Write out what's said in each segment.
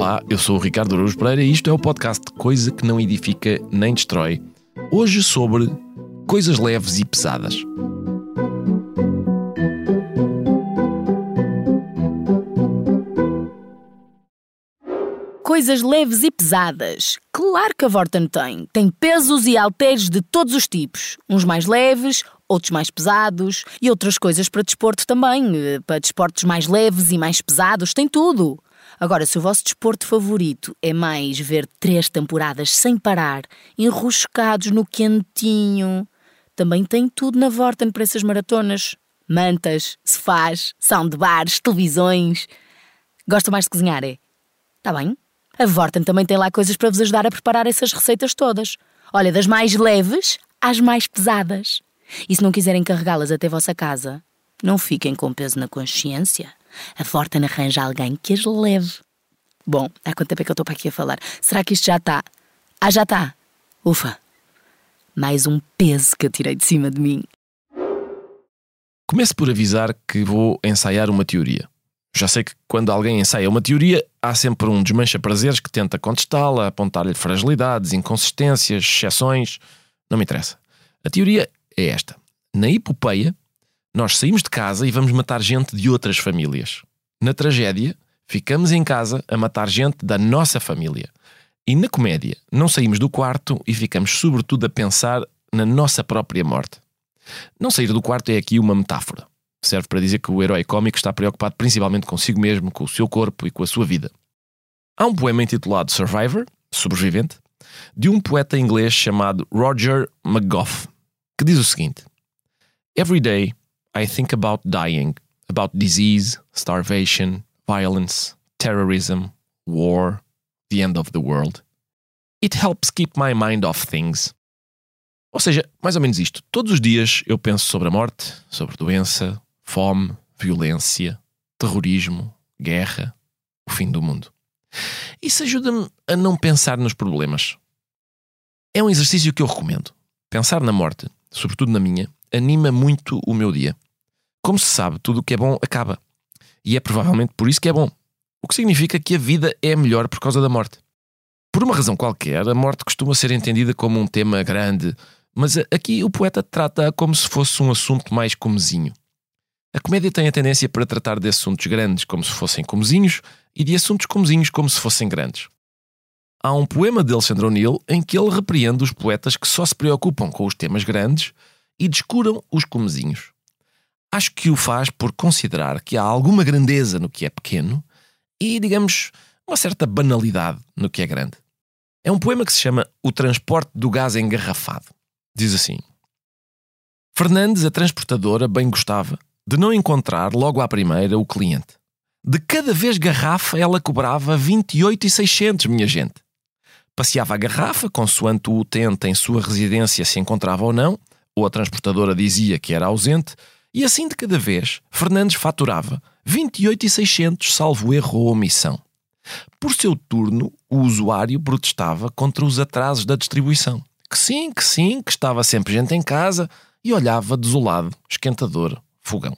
Olá, eu sou o Ricardo Araújo Pereira e isto é o podcast Coisa que não edifica nem destrói. Hoje sobre coisas leves e pesadas. Coisas leves e pesadas. Claro que a Vorten tem. Tem pesos e halteres de todos os tipos. Uns mais leves, outros mais pesados e outras coisas para desporto também. eh, Para desportos mais leves e mais pesados, tem tudo. Agora, se o vosso desporto favorito é mais ver três temporadas sem parar, enroscados no quentinho, também tem tudo na Vorten para essas maratonas. Mantas, sofás, soundbars, televisões. Gosta mais de cozinhar, é? Tá bem? A Vorten também tem lá coisas para vos ajudar a preparar essas receitas todas. Olha, das mais leves às mais pesadas. E se não quiserem carregá-las até vossa casa, não fiquem com peso na consciência. A Vorten arranja alguém que as leve. Bom, há quanto tempo é que eu estou para aqui a falar? Será que isto já está? Ah, já está. Ufa. Mais um peso que eu tirei de cima de mim. Começo por avisar que vou ensaiar uma teoria. Já sei que quando alguém ensaia uma teoria, há sempre um desmancha-prazeres que tenta contestá-la, apontar-lhe fragilidades, inconsistências, exceções. Não me interessa. A teoria é esta. Na epopeia, nós saímos de casa e vamos matar gente de outras famílias. Na tragédia, ficamos em casa a matar gente da nossa família. E na comédia, não saímos do quarto e ficamos sobretudo a pensar na nossa própria morte. Não sair do quarto é aqui uma metáfora. Serve para dizer que o herói cómico está preocupado principalmente consigo mesmo, com o seu corpo e com a sua vida. Há um poema intitulado Survivor, Sobrevivente, de um poeta inglês chamado Roger McGough, que diz o seguinte: Every day I think about dying, about disease, starvation, violence, terrorism, war, the end of the world. It helps keep my mind off things. Ou seja, mais ou menos isto. Todos os dias eu penso sobre a morte, sobre doença, fome, violência, terrorismo, guerra, o fim do mundo. Isso ajuda-me a não pensar nos problemas. É um exercício que eu recomendo. Pensar na morte, sobretudo na minha, anima muito o meu dia. Como se sabe, tudo o que é bom acaba. E é provavelmente por isso que é bom. O que significa que a vida é melhor por causa da morte. Por uma razão qualquer, a morte costuma ser entendida como um tema grande, mas aqui o poeta trata como se fosse um assunto mais comezinho. A comédia tem a tendência para tratar de assuntos grandes como se fossem comezinhos e de assuntos comezinhos como se fossem grandes. Há um poema de Alexandre O'Neill em que ele repreende os poetas que só se preocupam com os temas grandes e descuram os comezinhos. Acho que o faz por considerar que há alguma grandeza no que é pequeno e, digamos, uma certa banalidade no que é grande. É um poema que se chama O Transporte do Gás Engarrafado. Diz assim: Fernandes, a transportadora, bem gostava de não encontrar logo à primeira o cliente. De cada vez garrafa ela cobrava 28,600, minha gente. Passeava a garrafa, consoante o utente em sua residência se encontrava ou não, ou a transportadora dizia que era ausente, e assim de cada vez, Fernandes faturava 28,600, salvo erro ou omissão. Por seu turno, o usuário protestava contra os atrasos da distribuição. Que sim, que sim, que estava sempre gente em casa e olhava desolado, esquentador, fogão.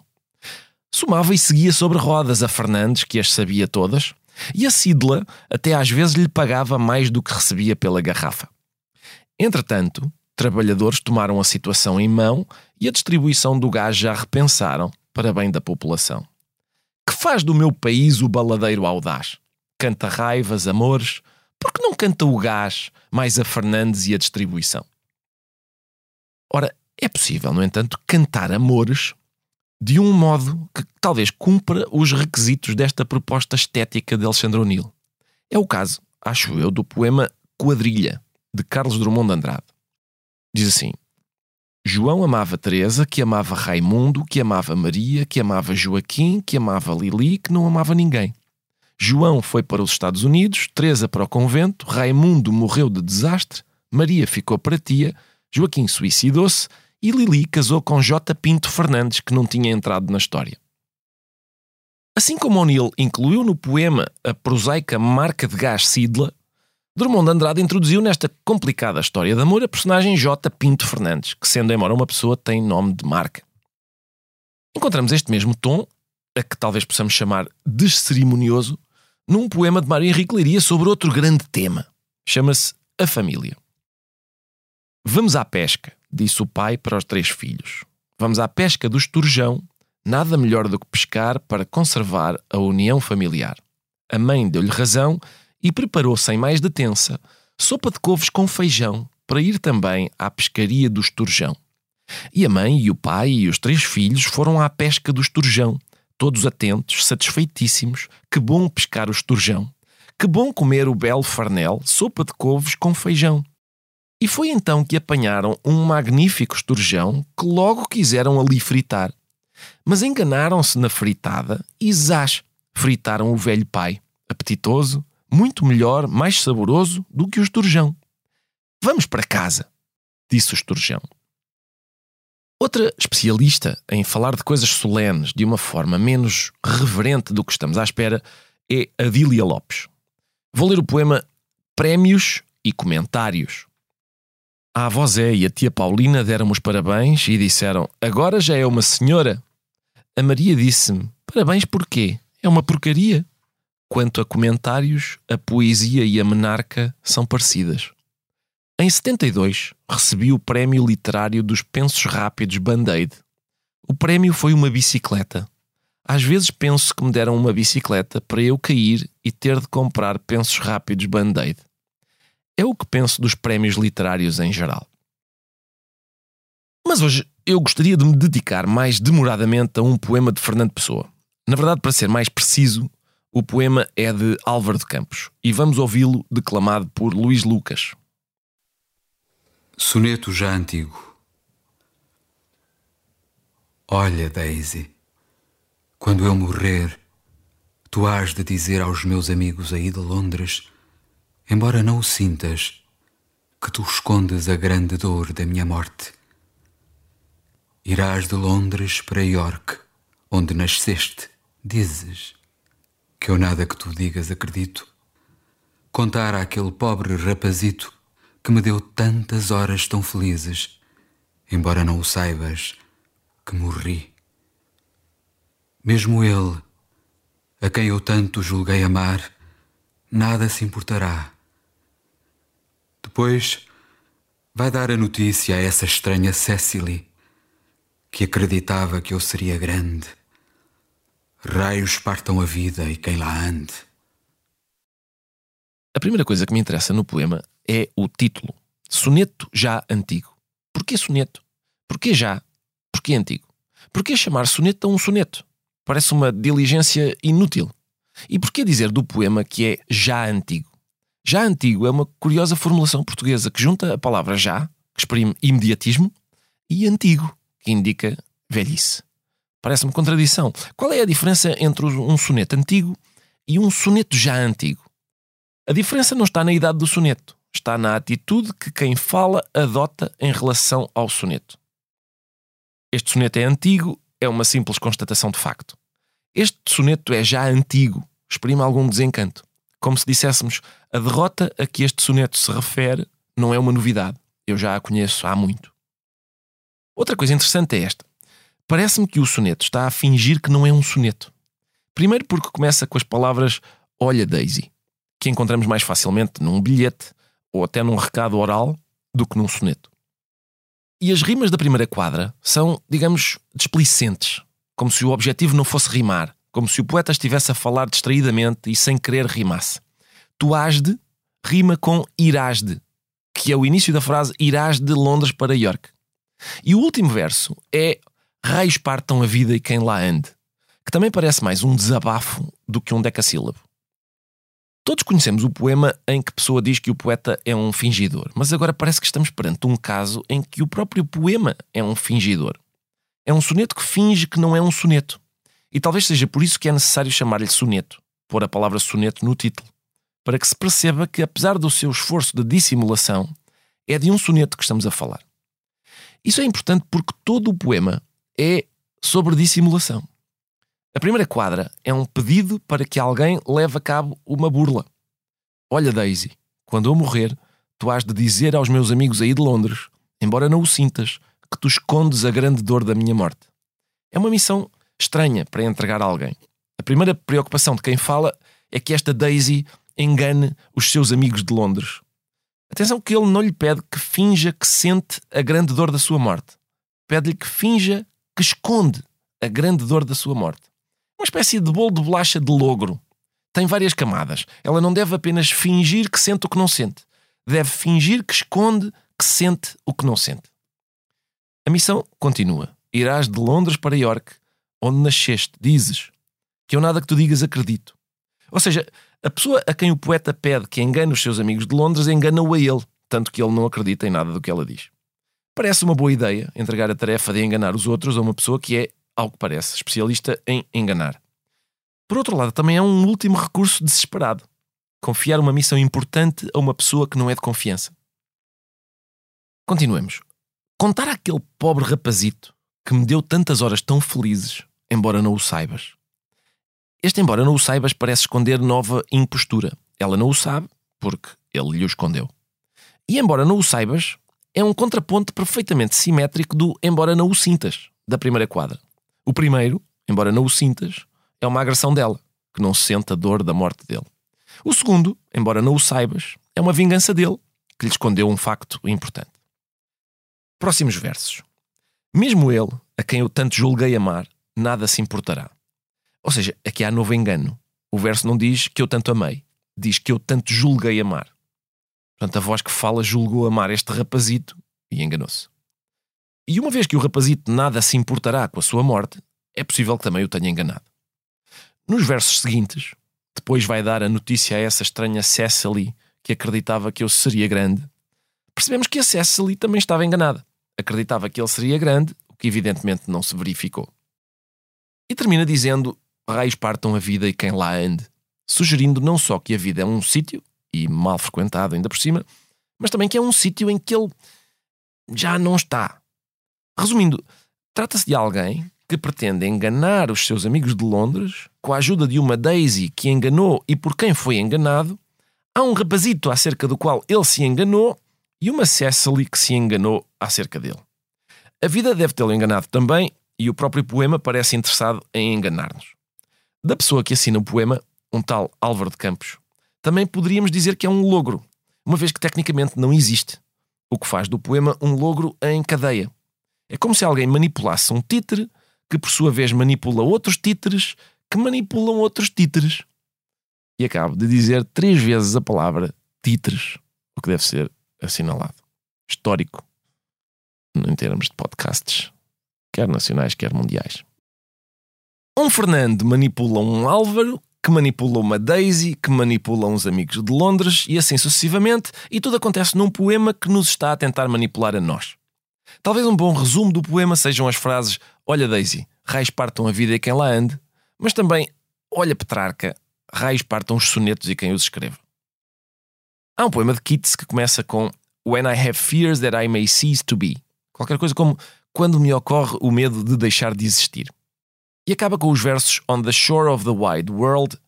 Somava e seguia sobre rodas a Fernandes, que as sabia todas, e a Sidla até às vezes lhe pagava mais do que recebia pela garrafa. Entretanto, trabalhadores tomaram a situação em mão e a distribuição do gás já repensaram para bem da população. Que faz do meu país o baladeiro audaz? Canta raivas, amores, porque não canta o gás, mais a Fernandes e a distribuição? Ora, é possível, no entanto, cantar amores de um modo que talvez cumpra os requisitos desta proposta estética de Alexandre O'Neill. É o caso, acho eu, do poema Quadrilha, de Carlos Drummond de Andrade. Diz assim: João amava Teresa, que amava Raimundo, que amava Maria, que amava Joaquim, que amava Lili, que não amava ninguém. João foi para os Estados Unidos, Teresa para o convento, Raimundo morreu de desastre, Maria ficou para tia, Joaquim suicidou-se e Lili casou com J. Pinto Fernandes, que não tinha entrado na história. Assim como O'Neill incluiu no poema a prosaica marca de gás Sidla, Drummond de Andrade introduziu nesta complicada história de amor a personagem J. Pinto Fernandes, que, sendo embora uma pessoa, tem nome de marca. Encontramos este mesmo tom, a que talvez possamos chamar descerimonioso, num poema de Mário Henrique Leiria sobre outro grande tema. Chama-se A Família. Vamos à pesca, disse o pai para os três filhos. Vamos à pesca do esturjão, nada melhor do que pescar para conservar a união familiar. A mãe deu-lhe razão e preparou sem mais detença sopa de couves com feijão para ir também à pescaria do esturjão. E a mãe e o pai e os três filhos foram à pesca do esturjão, todos atentos, satisfeitíssimos. Que bom pescar o esturjão! Que bom comer o belo farnel, sopa de couves com feijão! E foi então que apanharam um magnífico esturjão que logo quiseram ali fritar. Mas enganaram-se na fritada e zás, fritaram o velho pai, apetitoso, muito melhor, mais saboroso do que o esturjão. Vamos para casa, disse o esturjão. Outra especialista em falar de coisas solenes de uma forma menos reverente do que estamos à espera é Adília Lopes. Vou ler o poema Prémios e Comentários. A avó Zé e a tia Paulina deram-me os parabéns e disseram: Agora já é uma senhora. A Maria disse-me: Parabéns porquê? É uma porcaria. Quanto a comentários, a poesia e a menarca são parecidas. Em 72, recebi o Prémio Literário dos Pensos Rápidos Band-Aid. O prémio foi uma bicicleta. Às vezes penso que me deram uma bicicleta para eu cair e ter de comprar pensos rápidos Band-Aid. É o que penso dos prémios literários em geral. Mas hoje eu gostaria de me dedicar mais demoradamente a um poema de Fernando Pessoa. Na verdade, para ser mais preciso, o poema é de Álvaro de Campos e vamos ouvi-lo declamado por Luís Lucas. Soneto já antigo. Olha, Daisy, quando eu morrer, tu hás de dizer aos meus amigos aí de Londres, embora não o sintas, que tu escondes a grande dor da minha morte. Irás de Londres para York, onde nasceste, dizes que eu nada que tu digas acredito. Contar àquele pobre rapazito que me deu tantas horas tão felizes, embora não o saibas, que morri. Mesmo ele, a quem eu tanto julguei amar, nada se importará. Depois vai dar a notícia a essa estranha Cecily, que acreditava que eu seria grande. Raios partam a vida e quem lá ande. A primeira coisa que me interessa no poema é o título. Soneto já antigo. Porquê soneto? Porquê já? Porquê antigo? Porquê chamar soneto a um soneto? Parece uma diligência inútil. E porquê dizer do poema que é já antigo? Já antigo é uma curiosa formulação portuguesa que junta a palavra já, que exprime imediatismo, e antigo, que indica velhice. Parece-me contradição. Qual é a diferença entre um soneto antigo e um soneto já antigo? A diferença não está na idade do soneto, está na atitude que quem fala adota em relação ao soneto. Este soneto é antigo, é uma simples constatação de facto. Este soneto é já antigo, exprime algum desencanto. Como se disséssemos, a derrota a que este soneto se refere não é uma novidade, eu já a conheço há muito. Outra coisa interessante é esta. Parece-me que o soneto está a fingir que não é um soneto. Primeiro porque começa com as palavras Olha Daisy que encontramos mais facilmente num bilhete ou até num recado oral do que num soneto. E as rimas da primeira quadra são, digamos, desplicentes, como se o objetivo não fosse rimar, como se o poeta estivesse a falar distraidamente e sem querer rimasse. Tu has de rima com irás de, que é o início da frase irás de Londres para York. E o último verso é raios partam a vida e quem lá ande, que também parece mais um desabafo do que um decassílabo. Todos conhecemos o poema em que Pessoa diz que o poeta é um fingidor, mas agora parece que estamos perante um caso em que o próprio poema é um fingidor. É um soneto que finge que não é um soneto. E talvez seja por isso que é necessário chamar-lhe soneto, pôr a palavra soneto no título, para que se perceba que, apesar do seu esforço de dissimulação, é de um soneto que estamos a falar. Isso é importante porque todo o poema é sobre dissimulação. A primeira quadra é um pedido para que alguém leve a cabo uma burla. Olha, Daisy, quando eu morrer, tu has de dizer aos meus amigos aí de Londres, embora não o sintas, que tu escondes a grande dor da minha morte. É uma missão estranha para entregar a alguém. A primeira preocupação de quem fala é que esta Daisy engane os seus amigos de Londres. Atenção que ele não lhe pede que finja que sente a grande dor da sua morte. Pede-lhe que finja que esconde a grande dor da sua morte. Uma espécie de bolo de bolacha de logro. Tem várias camadas. Ela não deve apenas fingir que sente o que não sente. Deve fingir que esconde que sente o que não sente. A missão continua. Irás de Londres para York, onde nasceste, dizes que eu nada que tu digas acredito. Ou seja, a pessoa a quem o poeta pede que engane os seus amigos de Londres engana-o a ele, tanto que ele não acredita em nada do que ela diz. Parece uma boa ideia entregar a tarefa de enganar os outros a uma pessoa que é, ao que parece, especialista em enganar. Por outro lado, também é um último recurso desesperado. Confiar uma missão importante a uma pessoa que não é de confiança. Continuemos. Contar àquele pobre rapazito que me deu tantas horas tão felizes, embora não o saibas. Este, embora não o saibas, parece esconder nova impostura. Ela não o sabe, porque ele lhe o escondeu. E, embora não o saibas, é um contraponto perfeitamente simétrico do embora não o sintas, da primeira quadra. O primeiro, embora não o sintas, é uma agressão dela, que não sente a dor da morte dele. O segundo, embora não o saibas, é uma vingança dele, que lhe escondeu um facto importante. Próximos versos. Mesmo ele, a quem eu tanto julguei amar, nada se importará. Ou seja, aqui há novo engano. O verso não diz que eu tanto amei, diz que eu tanto julguei amar. Portanto, a voz que fala julgou amar este rapazito e enganou-se. E uma vez que o rapazito nada se importará com a sua morte, é possível que também o tenha enganado. Nos versos seguintes, depois vai dar a notícia a essa estranha Cecily que acreditava que eu seria grande. Percebemos que a Cecily também estava enganada acreditava que ele seria grande, o que evidentemente não se verificou. E termina dizendo: raios partam a vida e quem lá ande, sugerindo não só que a vida é um sítio, e mal frequentado ainda por cima, mas também que é um sítio em que ele já não está. Resumindo, trata-se de alguém que pretende enganar os seus amigos de Londres com a ajuda de uma Daisy que enganou e por quem foi enganado. Há um rapazito acerca do qual ele se enganou e uma Cecily que se enganou acerca dele. A vida deve tê-lo enganado também, e o próprio poema parece interessado em enganar-nos. Da pessoa que assina o poema, um tal Álvaro de Campos, também poderíamos dizer que é um logro, uma vez que tecnicamente não existe, o que faz do poema um logro em cadeia. É como se alguém manipulasse um títere que, por sua vez, manipula outros títeres que manipulam outros títeres. E acabo de dizer três vezes a palavra títeres, o que deve ser assinalado, histórico, em termos de podcasts, quer nacionais, quer mundiais. Um Fernando manipula um Álvaro, que manipula uma Daisy, que manipula uns amigos de Londres e assim sucessivamente, e tudo acontece num poema que nos está a tentar manipular a nós. Talvez um bom resumo do poema sejam as frases Olha Daisy, raios partam a vida e quem lá ande, mas também Olha Petrarca, raios partam os sonetos e quem os escreve. Há um poema de Keats que começa com When I have fears that I may cease to be. Qualquer coisa como Quando me ocorre o medo de deixar de existir. E acaba com os versos On the shore of the wide world,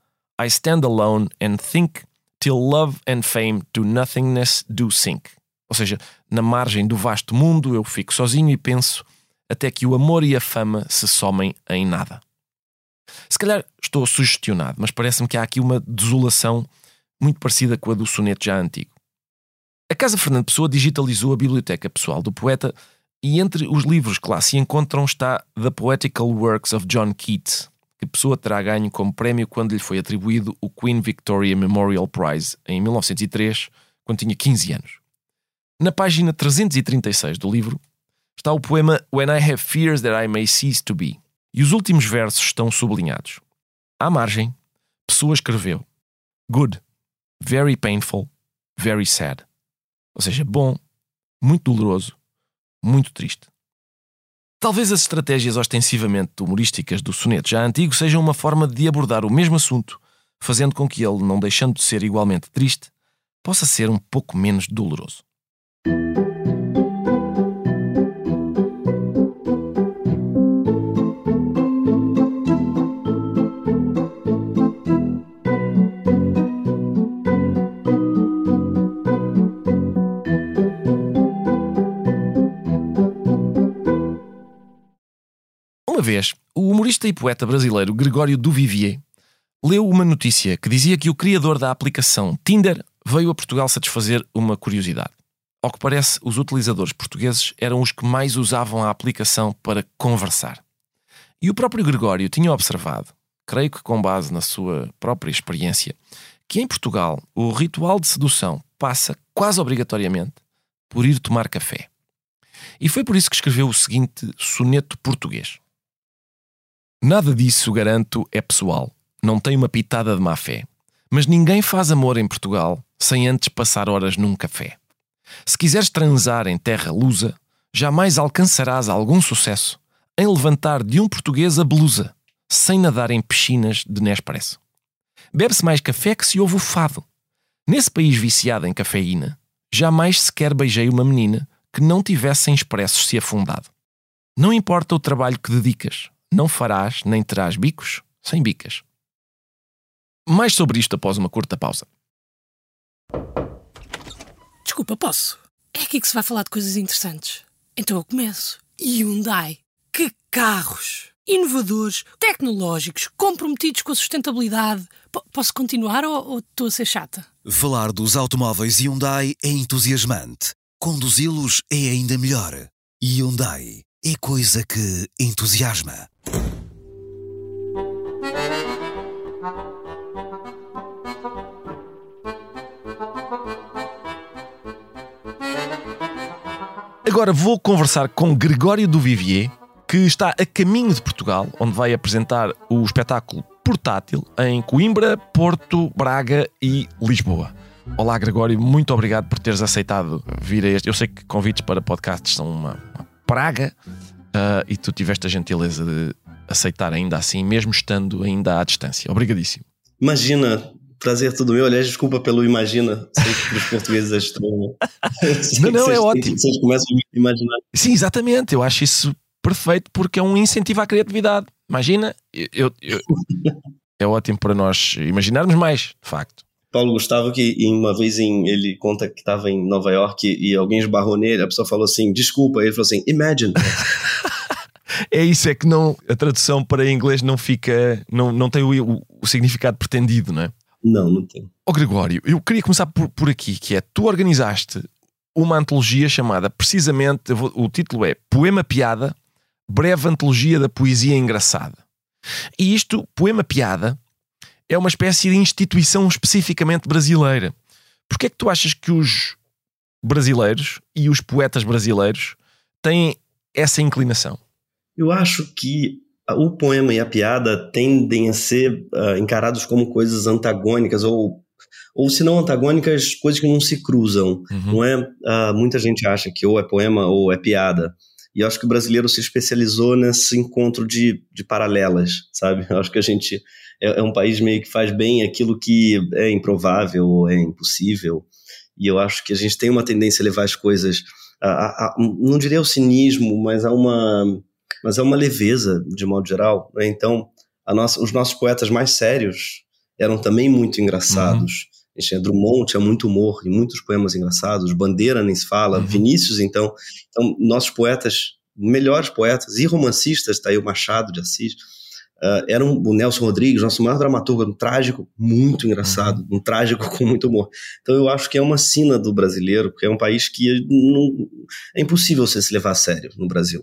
I stand alone and think till love and fame to nothingness do sink. Ou seja, na margem do vasto mundo eu fico sozinho e penso até que o amor e a fama se somem em nada. Se calhar estou sugestionado, mas parece-me que há aqui uma desolação muito parecida com a do soneto já antigo. A Casa Fernando Pessoa digitalizou a biblioteca pessoal do poeta e entre os livros que lá se encontram está The Poetical Works of John Keats, que Pessoa terá ganho como prémio quando lhe foi atribuído o Queen Victoria Memorial Prize em 1903, quando tinha 15 anos. Na página 336 do livro está o poema When I Have Fears That I May Cease to Be, e os últimos versos estão sublinhados. À margem, Pessoa escreveu: Good, very painful, very sad. Ou seja, bom, muito doloroso, muito triste. Talvez as estratégias ostensivamente humorísticas do soneto já antigo sejam uma forma de abordar o mesmo assunto, fazendo com que ele, não deixando de ser igualmente triste, possa ser um pouco menos doloroso. Vez, o humorista e poeta brasileiro Gregório Duvivier leu uma notícia que dizia que o criador da aplicação Tinder veio a Portugal satisfazer uma curiosidade. Ao que parece, os utilizadores portugueses eram os que mais usavam a aplicação para conversar. E o próprio Gregório tinha observado, creio que com base na sua própria experiência, que em Portugal o ritual de sedução passa quase obrigatoriamente por ir tomar café. E foi por isso que escreveu o seguinte soneto português: Nada disso, garanto, é pessoal. Não tem uma pitada de má fé. Mas ninguém faz amor em Portugal sem antes passar horas num café. Se quiseres transar em terra lusa, jamais alcançarás algum sucesso em levantar de um português a blusa, sem nadar em piscinas de Nespresso. Bebe-se mais café que se ouve o fado. Nesse país viciado em cafeína, jamais sequer beijei uma menina que não tivesse em expressos se afundado. Não importa o trabalho que dedicas, não farás nem terás bicos sem bicas. Mais sobre isto após uma curta pausa. Desculpa, posso? É aqui que se vai falar de coisas interessantes. Então eu começo. Hyundai. Que carros! Inovadores, tecnológicos, comprometidos com a sustentabilidade. P posso continuar ou, ou estou a ser chata? Falar dos automóveis Hyundai é entusiasmante. Conduzi-los é ainda melhor. Hyundai é coisa que entusiasma. Agora vou conversar com Gregório do Vivier, que está a caminho de Portugal, onde vai apresentar o espetáculo Portátil em Coimbra, Porto, Braga e Lisboa. Olá, Gregório, muito obrigado por teres aceitado vir a este. Eu sei que convites para podcasts são uma praga uh, e tu tiveste a gentileza de aceitar ainda assim, mesmo estando ainda à distância. Obrigadíssimo. Imagina, prazer todo meu. Aliás, desculpa pelo imagina. Sei que os portugueses é estranho. não, não, é ótimo. Vocês começam a imaginar. Sim, exatamente. Eu acho isso perfeito porque é um incentivo à criatividade. Imagina, eu, eu, é ótimo para nós imaginarmos mais, de facto. Paulo Gustavo, que uma vez em, ele conta que estava em Nova York e, alguém esbarrou nele, a pessoa falou assim, desculpa, ele falou assim, imagine. é isso, é que não, a tradução para inglês não fica, não, não tem o, o, o significado pretendido, não é? Não, não tem. Ó oh, Gregório, eu queria começar por, por aqui, que é, tu organizaste uma antologia chamada, precisamente, vou, o título é Poema Piada, breve antologia da poesia engraçada. E isto, Poema Piada, é uma espécie de instituição especificamente brasileira. Porquê é que tu achas que os brasileiros e os poetas brasileiros têm essa inclinação? Eu acho que o poema e a piada tendem a ser uh, encarados como coisas antagônicas ou ou se não antagônicas, coisas que não se cruzam. Uhum. Não é? Uh, muita gente acha que ou é poema ou é piada. E eu acho que o brasileiro se especializou nesse encontro de, de paralelas, sabe? Eu acho que a gente é, é, um país meio que faz bem aquilo que é improvável ou é impossível. E eu acho que a gente tem uma tendência a levar as coisas, a, a, a, não diria o cinismo, mas a uma, mas a uma leveza, de modo geral. Né? Então, nossa, os nossos poetas mais sérios eram também muito engraçados. Uhum. Tinha Drummond, tinha muito humor e muitos poemas engraçados. Bandeira nem se fala. Uhum. Vinícius, então. Então, nossos poetas, melhores poetas e romancistas, tá aí o Machado de Assis, Uh, era um, o Nelson Rodrigues, nosso maior dramaturgo, um trágico muito engraçado, uhum. um trágico com muito humor. Então eu acho que é uma sina do brasileiro, porque é um país que não, é impossível você se levar a sério no Brasil.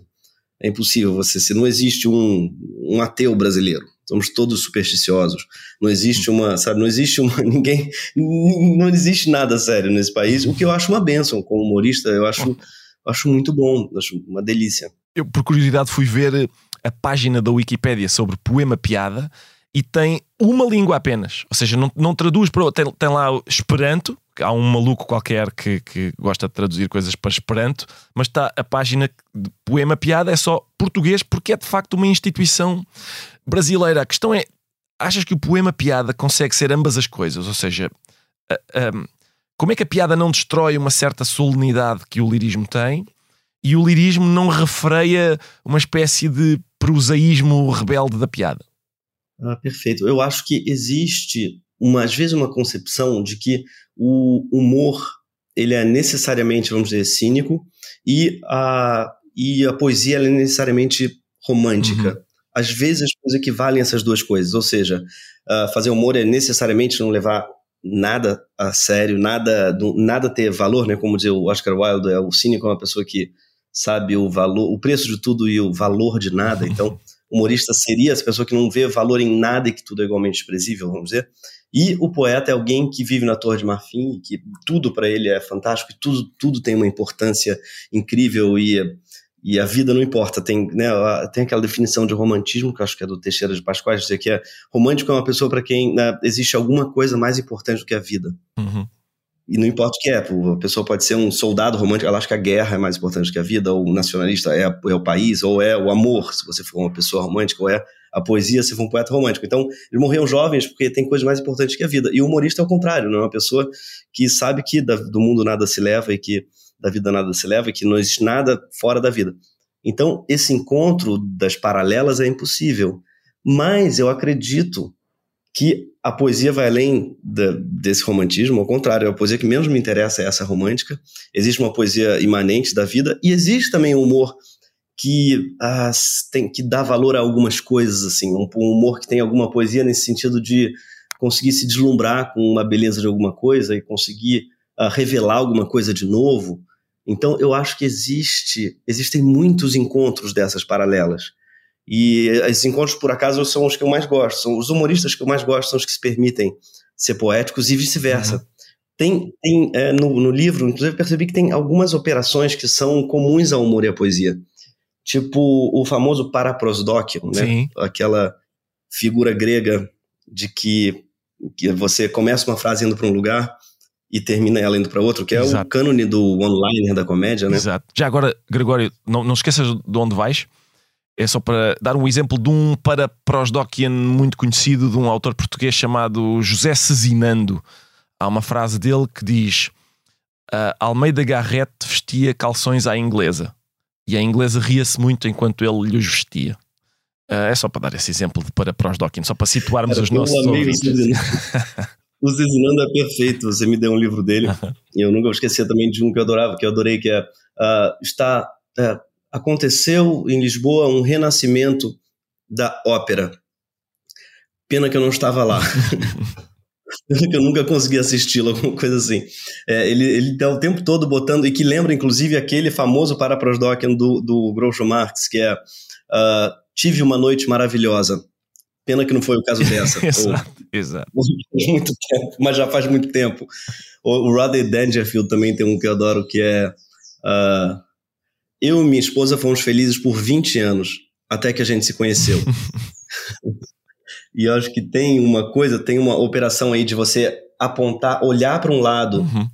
É impossível você se não existe um, um ateu brasileiro. Somos todos supersticiosos. Não existe uma, sabe, não existe uma ninguém, não existe nada sério nesse país. O que eu acho uma bênção como humorista, eu acho, acho muito bom, acho uma delícia. Eu por curiosidade fui ver a página da Wikipédia sobre poema piada e tem uma língua apenas. Ou seja, não, não traduz para. Tem, tem lá Esperanto, há um maluco qualquer que, que gosta de traduzir coisas para Esperanto, mas está a página de poema piada é só português porque é de facto uma instituição brasileira. A questão é: achas que o poema piada consegue ser ambas as coisas? Ou seja, como é que a piada não destrói uma certa solenidade que o lirismo tem? E o lirismo não refreia uma espécie de prosaísmo rebelde da piada. Ah, perfeito. Eu acho que existe, uma, às vezes, uma concepção de que o humor ele é necessariamente, vamos dizer, cínico e a, e a poesia é necessariamente romântica. Uhum. às vezes as coisas equivalem essas duas coisas. Ou seja, uh, fazer humor é necessariamente não levar nada a sério, nada, nada ter valor, né? Como dizia o Oscar Wilde, é o cínico é uma pessoa que sabe o valor, o preço de tudo e o valor de nada. Então, humorista seria essa pessoa que não vê valor em nada e que tudo é igualmente desprezível, vamos dizer. E o poeta é alguém que vive na Torre de Marfim e que tudo para ele é fantástico e tudo, tudo tem uma importância incrível e e a vida não importa. Tem, né, tem aquela definição de romantismo, que acho que é do Teixeira de Pascoal, dizer que é romântico é uma pessoa para quem né, existe alguma coisa mais importante do que a vida. Uhum. E não importa o que é, a pessoa pode ser um soldado romântico, ela acha que a guerra é mais importante que a vida, ou o nacionalista é, é o país, ou é o amor, se você for uma pessoa romântica, ou é a poesia, se for um poeta romântico. Então, eles morriam jovens porque tem coisas mais importantes que a vida. E o humorista é o contrário, não é uma pessoa que sabe que do mundo nada se leva e que da vida nada se leva, que não existe nada fora da vida. Então, esse encontro das paralelas é impossível. Mas eu acredito que a poesia vai além desse romantismo, ao contrário, a poesia que menos me interessa é essa romântica. Existe uma poesia imanente da vida e existe também um humor que ah, tem que dá valor a algumas coisas assim, um, um humor que tem alguma poesia nesse sentido de conseguir se deslumbrar com uma beleza de alguma coisa e conseguir ah, revelar alguma coisa de novo. Então, eu acho que existe, existem muitos encontros dessas paralelas. E esses encontros, por acaso, são os que eu mais gosto. São os humoristas que eu mais gosto, são os que se permitem ser poéticos e vice-versa. Uhum. Tem, tem é, no, no, livro, inclusive, percebi que tem algumas operações que são comuns ao humor e à poesia. Tipo o famoso paraprosdóquio, né? Sim. Aquela figura grega de que, que você começa uma frase indo para um lugar e termina ela indo para outro, que é Exato. o cânone do one-liner da comédia, né? Exato. Já agora, Gregório, não, não esqueças de onde vais. É só para dar um exemplo de um paraprosdokian muito conhecido de um autor português chamado José Cezinando. Há uma frase dele que diz: Almeida Garrett vestia calções à inglesa e a inglesa ria-se muito enquanto ele lhes vestia. Uh, é só para dar esse exemplo de paraprosdokian, só para situarmos Era os nossos ouvintes. O Zezinando é perfeito. Você me deu um livro dele. e eu nunca vou esquecer também de um que eu adorava, que eu adorei, que é uh, está uh, aconteceu em Lisboa um renascimento da ópera. Pena que eu não estava lá. Pena que eu nunca consegui assisti-lo, alguma coisa assim. É, ele, ele tá o tempo todo botando, e que lembra inclusive aquele famoso paraprosdokian do, do Groucho Marx, que é uh, Tive uma noite maravilhosa. Pena que não foi o caso dessa. exato, Ou, exato. Muito tempo, mas já faz muito tempo. O, o Rodney Dangerfield também tem um que eu adoro, que é... Uh, eu e minha esposa fomos felizes por 20 anos, até que a gente se conheceu. e eu acho que tem uma coisa, tem uma operação aí de você apontar, olhar para um lado... Uhum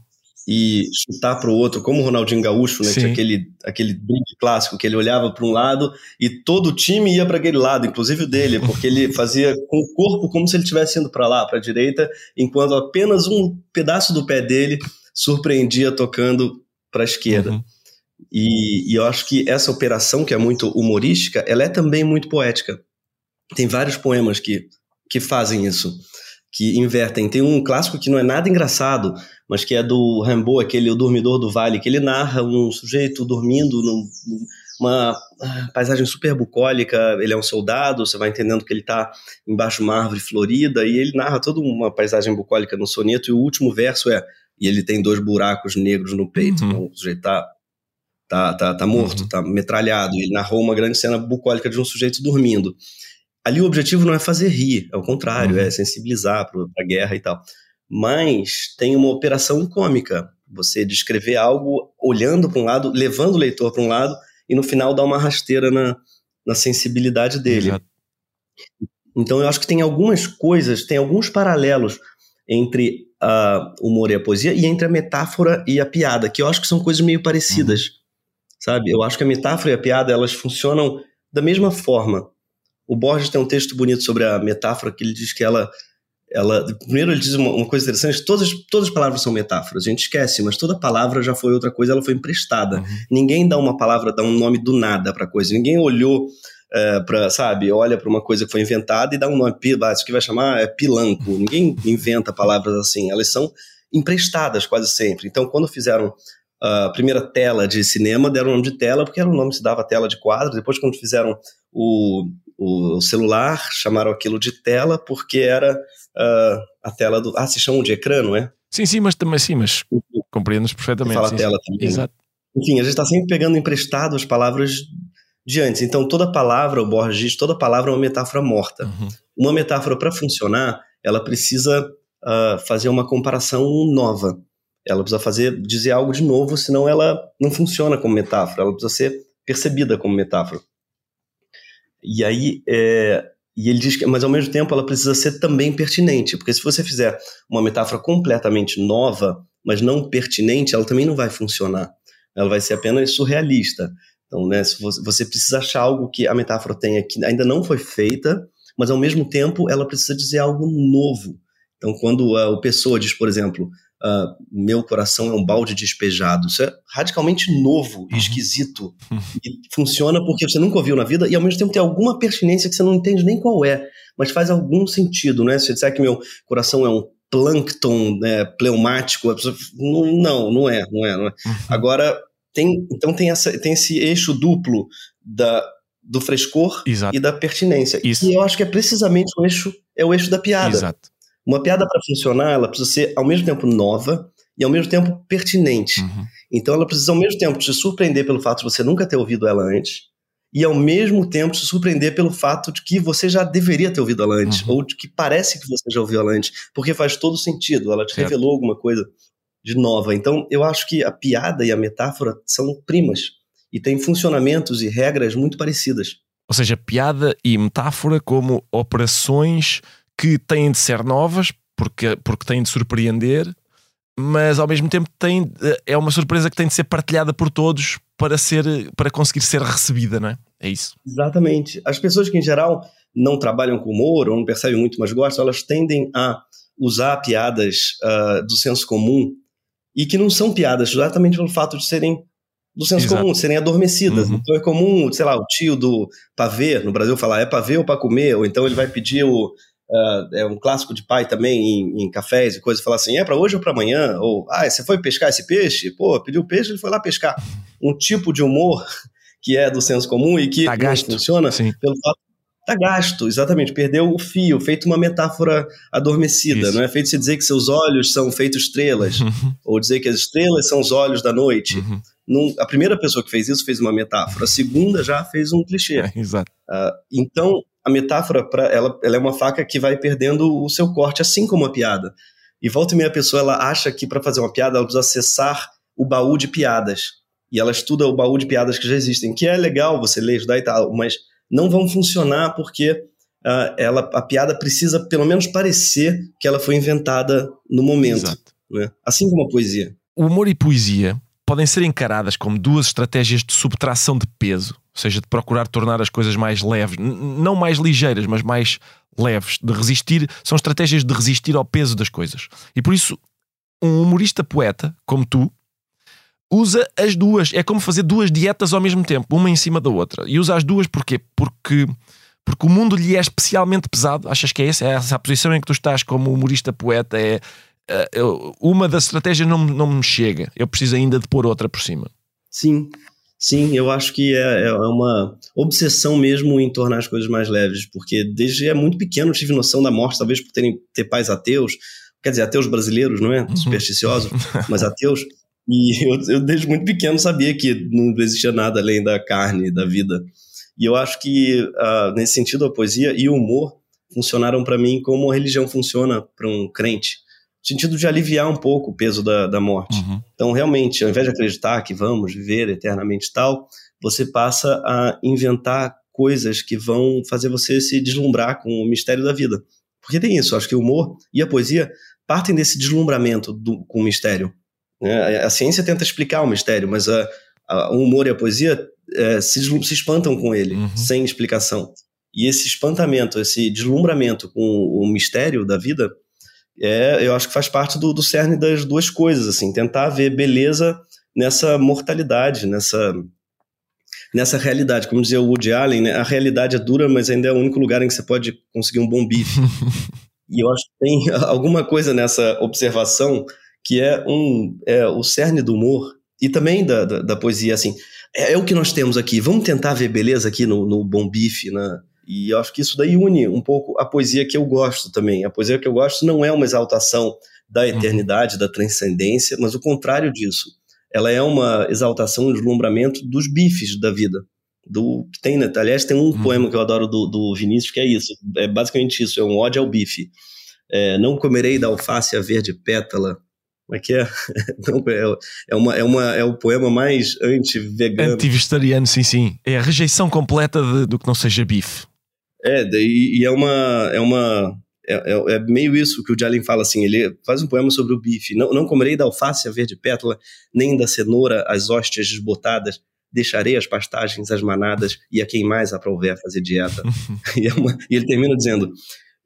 e chutar para o outro, como o Ronaldinho Gaúcho, né? Tinha aquele, aquele clássico que ele olhava para um lado e todo o time ia para aquele lado, inclusive o dele, porque ele fazia com o corpo como se ele estivesse indo para lá, para a direita, enquanto apenas um pedaço do pé dele surpreendia tocando para a esquerda. Uhum. E, e eu acho que essa operação, que é muito humorística, ela é também muito poética. Tem vários poemas que, que fazem isso, que invertem. Tem um clássico que não é nada engraçado, mas que é do Rimbaud, aquele O Dormidor do Vale, que ele narra um sujeito dormindo numa ah, paisagem super bucólica, ele é um soldado, você vai entendendo que ele está embaixo de uma árvore florida, e ele narra toda uma paisagem bucólica no soneto, e o último verso é, e ele tem dois buracos negros no peito, uhum. então o sujeito está tá, tá, tá morto, está uhum. metralhado, e ele narrou uma grande cena bucólica de um sujeito dormindo. Ali o objetivo não é fazer rir, é o contrário, uhum. é sensibilizar para a guerra e tal mas tem uma operação cômica. Você descrever algo olhando para um lado, levando o leitor para um lado, e no final dá uma rasteira na, na sensibilidade dele. Exato. Então eu acho que tem algumas coisas, tem alguns paralelos entre a humor e a poesia e entre a metáfora e a piada, que eu acho que são coisas meio parecidas, uhum. Sabe? Eu acho que a metáfora e a piada elas funcionam da mesma forma. O Borges tem um texto bonito sobre a metáfora que ele diz que ela ela primeiro ele diz uma, uma, coisa interessante todas todas as palavras são metáforas a gente esquece mas toda palavra já foi outra coisa ela foi emprestada uhum. ninguém dá uma palavra dá um nome do nada para coisa ninguém olhou é, para sabe olha para uma coisa que foi inventada e dá um nome ah, isso que vai chamar é pilanco ninguém inventa palavras assim elas são emprestadas quase sempre então quando fizeram a primeira tela de cinema deram o nome de tela porque era o nome que se dava tela de quadro depois quando fizeram o o celular, chamaram aquilo de tela porque era uh, a tela do. Ah, se chamam de ecrã, não é? Sim, sim, mas também sim, mas compreendes perfeitamente. Fala sim, tela sim. também. né? Exato. Enfim, a gente está sempre pegando emprestado as palavras de antes. Então, toda palavra, o Borges diz, toda palavra é uma metáfora morta. Uhum. Uma metáfora, para funcionar, ela precisa uh, fazer uma comparação nova. Ela precisa fazer, dizer algo de novo, senão ela não funciona como metáfora. Ela precisa ser percebida como metáfora. E aí, é, e ele diz que, mas ao mesmo tempo, ela precisa ser também pertinente, porque se você fizer uma metáfora completamente nova, mas não pertinente, ela também não vai funcionar. Ela vai ser apenas surrealista. Então, né, você, precisa achar algo que a metáfora tenha que ainda não foi feita, mas ao mesmo tempo ela precisa dizer algo novo. Então, quando o pessoa diz, por exemplo, uh, meu coração é um balde despejado, isso é radicalmente novo e Uhum. esquisito. E funciona porque você nunca ouviu na vida e ao mesmo tempo tem alguma pertinência que você não entende nem qual é, mas faz algum sentido, né? Se eu disser que meu coração é um plâncton né, pneumático, a pessoa, não, não, é, não é, não é. Agora, tem, então tem, essa, tem esse eixo duplo da, do frescor Exato. e da pertinência. Isso. E eu acho que é precisamente o eixo, é o eixo da piada. Exato. Uma piada para funcionar, ela precisa ser ao mesmo tempo nova e ao mesmo tempo pertinente. Uhum. Então ela precisa ao mesmo tempo te surpreender pelo fato de você nunca ter ouvido ela antes e ao mesmo tempo te surpreender pelo fato de que você já deveria ter ouvido ela antes Uhum. ou de que parece que você já ouviu ela antes, porque faz todo sentido, ela te Certo. revelou alguma coisa de nova. Então eu acho que a piada e a metáfora são primas e têm funcionamentos e regras muito parecidas. Ou seja, piada e metáfora como operações que têm de ser novas, porque, porque têm de surpreender, mas ao mesmo tempo têm, é uma surpresa que tem de ser partilhada por todos para, ser, para conseguir ser recebida, não é? É isso. Exatamente. As pessoas que, em geral, não trabalham com humor ou não percebem muito, mas gostam, elas tendem a usar piadas ah, do senso comum e que não são piadas, exatamente pelo fato de serem do senso Exato. comum, serem adormecidas. Uhum. Então é comum, sei lá, o tio do pavê no Brasil falar é pavê ou para comer, ou então ele vai pedir o. ah, é um clássico de pai também em, em cafés e coisas, falar assim, é para hoje ou para amanhã? Ou, ah, você foi pescar esse peixe? Pô, pediu peixe, ele foi lá pescar. Um tipo de humor que é do senso comum e que Tá gasto. funciona Sim. pelo fato tá gasto, exatamente, perdeu o fio, feito uma metáfora adormecida, Isso. não é feito você dizer que seus olhos são feitos estrelas, Uhum. ou dizer que as estrelas são os olhos da noite. Uhum. Não- a primeira pessoa que fez isso fez uma metáfora, a segunda já fez um clichê. É, exato. Ah, então, a metáfora, pra, ela, ela é uma faca que vai perdendo o seu corte, assim como a piada. E volta e meia a pessoa ela acha que para fazer uma piada ela precisa acessar o baú de piadas. E ela estuda o baú de piadas que já existem, que é legal você ler, estudar e tal, mas não vão funcionar porque ah, ela, a piada precisa pelo menos parecer que ela foi inventada no momento. Exato. né? Assim como a poesia. O humor e poesia podem ser encaradas como duas estratégias de subtração de peso, ou seja, de procurar tornar as coisas mais leves, não mais ligeiras, mas mais leves, de resistir, são estratégias de resistir ao peso das coisas. E por isso, um humorista poeta, como tu, usa as duas. É como fazer duas dietas ao mesmo tempo, uma em cima da outra. E usa as duas porquê? Porque, porque o mundo lhe é especialmente pesado. Achas que é essa? É essa a posição em que tu estás como humorista poeta? É, eu- uma das estratégias não, me- não me chega. Eu preciso ainda de pôr outra por cima. Sim, sim, eu acho que é, é uma obsessão mesmo em tornar as coisas mais leves, porque desde é muito pequeno tive noção da morte, talvez por terem, ter pais ateus, quer dizer, ateus brasileiros, não é? Supersticiosos, mas ateus. E eu, eu desde muito pequeno sabia que não existia nada além da carne, da vida. E eu acho que, ah, nesse sentido, a poesia e o humor funcionaram para mim como a religião funciona para um crente. Sentido de aliviar um pouco o peso da, da morte. Então, realmente, ao invés de acreditar que vamos viver eternamente tal, você passa a inventar coisas que vão fazer você se deslumbrar com o mistério da vida. Porque tem isso, acho que o humor e a poesia partem desse deslumbramento do, com o mistério. né? A, ciência tenta explicar o mistério, mas a, a- o humor e a poesia eh, se, se espantam com ele, Uhum. sem explicação. E esse espantamento, esse deslumbramento com o mistério da vida, é, eu acho que faz parte do, do cerne das duas coisas, assim, tentar ver beleza nessa mortalidade, nessa nessa realidade. Como dizia o Woody Allen, né, a realidade é dura, mas ainda é o único lugar em que você pode conseguir um bom bife. e eu acho que tem alguma coisa nessa observação que é, um, é o cerne do humor e também da, da, da poesia, assim, é, é o que nós temos aqui, vamos tentar ver beleza aqui no, no bom bife, na, E eu acho que isso daí une um pouco a poesia que eu gosto também. A poesia que eu gosto não é uma exaltação da uhum. eternidade, da transcendência, mas o contrário disso. Ela é uma exaltação, um deslumbramento dos bifes da vida. Do que tem, né? Aliás, tem um uhum. poema que eu adoro do, do Vinícius que é isso. É basicamente isso, é um ódio ao bife. É, não comerei da alface a verde pétala, como é que é? é? é, uma, é, uma, é o poema mais anti-vegano. Anti-vegetariano, sim, sim. É a rejeição completa de, do que não seja bife. É, e, e é uma. É uma é, é, é, meio isso que o Jalen fala assim, ele faz um poema sobre o bife. Não, não comerei da alface a verde pétala, nem da cenoura as hóstias desbotadas, deixarei as pastagens, as manadas, e a quem mais aprouver fazer dieta. e, é uma, e ele termina dizendo,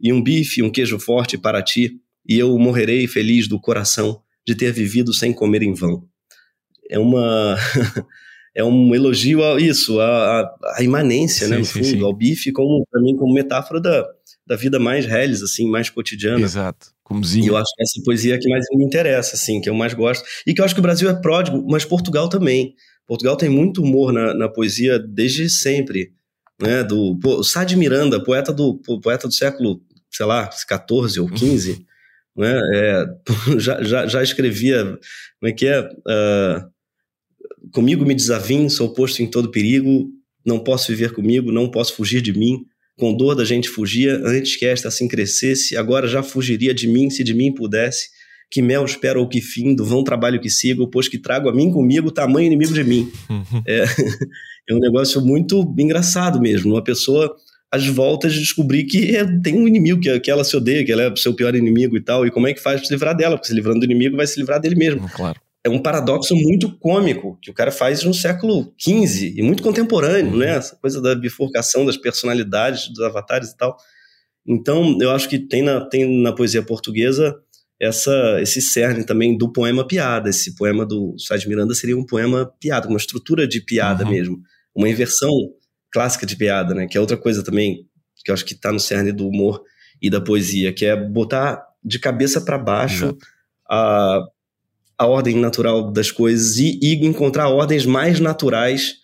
e um bife, um queijo forte para ti, e eu morrerei feliz do coração de ter vivido sem comer em vão. É uma é um elogio a isso, a, a imanência, né, sim, né, no sim, fundo, sim. ao bife como para mim como metáfora da, da vida mais reles, assim, mais cotidiana. Exato. Comozinho. E eu acho que essa poesia é que mais me interessa, assim, que eu mais gosto. E que eu acho que o Brasil é pródigo, mas Portugal também. Portugal tem muito humor na, na poesia desde sempre. Né? Do pô, Sá de Miranda, poeta do, poeta do século, sei lá, 14 ou 15, né? É, já, já, já escrevia, como é que é? Uh, comigo me desavim, sou posto em todo perigo, não posso viver comigo, não posso fugir de mim. Com dor da gente fugia, antes que esta assim crescesse, agora já fugiria de mim, se de mim pudesse. Que mel espero ou que fim, do vão trabalho que sigo, pois que trago a mim comigo, tamanho inimigo de mim. Uhum. É, é um negócio muito engraçado mesmo. Uma pessoa às voltas de descobrir que é, tem um inimigo, que, que ela se odeia, que ela é o seu pior inimigo e tal, e como é que faz para se livrar dela, porque se livrando do inimigo vai se livrar dele mesmo. Claro. É um paradoxo muito cômico que o cara faz no século XV e muito contemporâneo, uhum. né? Essa coisa da bifurcação das personalidades, dos avatares e tal. Então, eu acho que tem na, tem na poesia portuguesa essa, esse cerne também do poema piada. Esse poema do Sá de Miranda seria um poema piada, uma estrutura de piada uhum. mesmo. Uma inversão clássica de piada, né? Que é outra coisa também que eu acho que está no cerne do humor e da poesia, que é botar de cabeça para baixo a, a ordem natural das coisas e, e, encontrar ordens mais naturais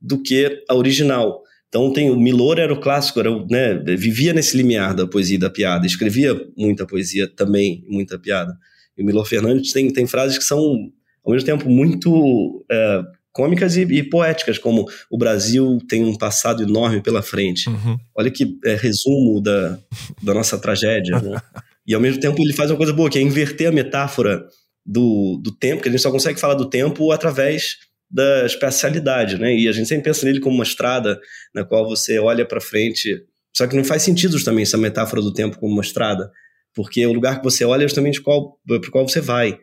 do que a original. Então tem o Milor era o clássico, era, né, vivia nesse limiar da poesia e da piada, escrevia muita poesia também, muita piada. E o Milor Fernandes tem, tem frases que são ao mesmo tempo muito é, cômicas e, e, poéticas, como o Brasil tem um passado enorme pela frente. Uhum. Olha que é, resumo da, da nossa tragédia. Né? e ao mesmo tempo ele faz uma coisa boa, que é inverter a metáfora do, do tempo, que a gente só consegue falar do tempo através da espacialidade, né? E a gente sempre pensa nele como uma estrada na qual você olha para frente. Só que não faz sentido também essa metáfora do tempo como uma estrada, porque o lugar que você olha é justamente para o qual você vai.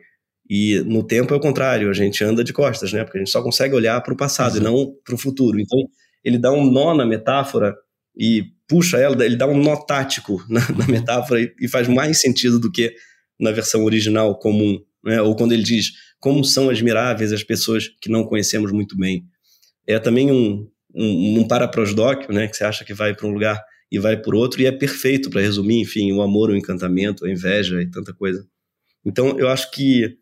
E no tempo é o contrário, a gente anda de costas, né? Porque a gente só consegue olhar para o passado e não para o futuro. Então, ele dá um nó na metáfora e puxa ela, ele dá um nó tático na, na metáfora e, e, faz mais sentido do que na versão original comum, né? Ou quando ele diz como são admiráveis as pessoas que não conhecemos muito bem. É também um, um, um paraprosdóquio, né? Que você acha que vai para um lugar e vai por outro, e é perfeito para resumir, enfim, o amor, o encantamento, a inveja e tanta coisa. Então, eu acho que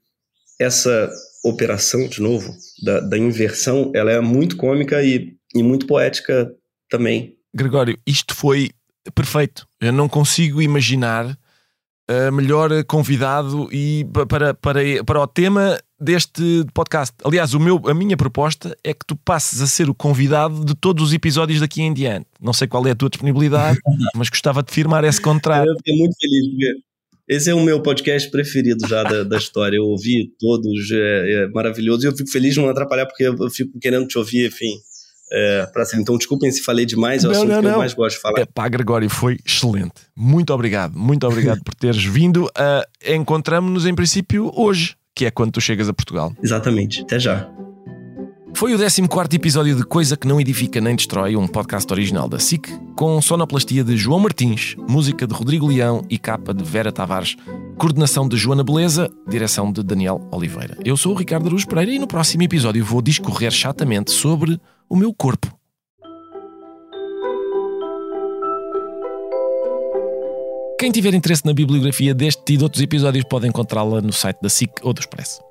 essa operação, de novo, da, da inversão, ela é muito cômica e, e muito poética também. Gregório, isto foi perfeito. Eu não consigo imaginar a melhor convidado e para, para, para o tema deste podcast. Aliás, o meu, a minha proposta é que tu passes a ser o convidado de todos os episódios daqui em diante. Não sei qual é a tua disponibilidade, mas gostava de firmar esse contrato. Eu fiquei muito feliz porque esse é o meu podcast preferido já da, da história. Eu ouvi todos, é, é, maravilhoso. E eu fico feliz de não atrapalhar, porque eu fico querendo te ouvir, enfim. É, pra cima. Então, desculpem se falei demais, é o não, assunto não, que eu mais gosto de falar. É, pá, Gregório, foi excelente. Muito obrigado, muito obrigado por teres vindo. Uh, Encontramos-nos em princípio hoje, que é quando tu chegas a Portugal. Exatamente, até já. Foi o 14 episódio de Coisa que Não Edifica Nem Destrói, um podcast original da SIC, com sonoplastia de João Martins, música de Rodrigo Leão e capa de Vera Tavares, coordenação de Joana Beleza, direção de Daniel Oliveira. Eu sou o Ricardo Aruz Pereira e no próximo episódio vou discorrer chatamente sobre o meu corpo. Quem tiver interesse na bibliografia deste e de outros episódios pode encontrá-la no site da SIC ou do Expresso.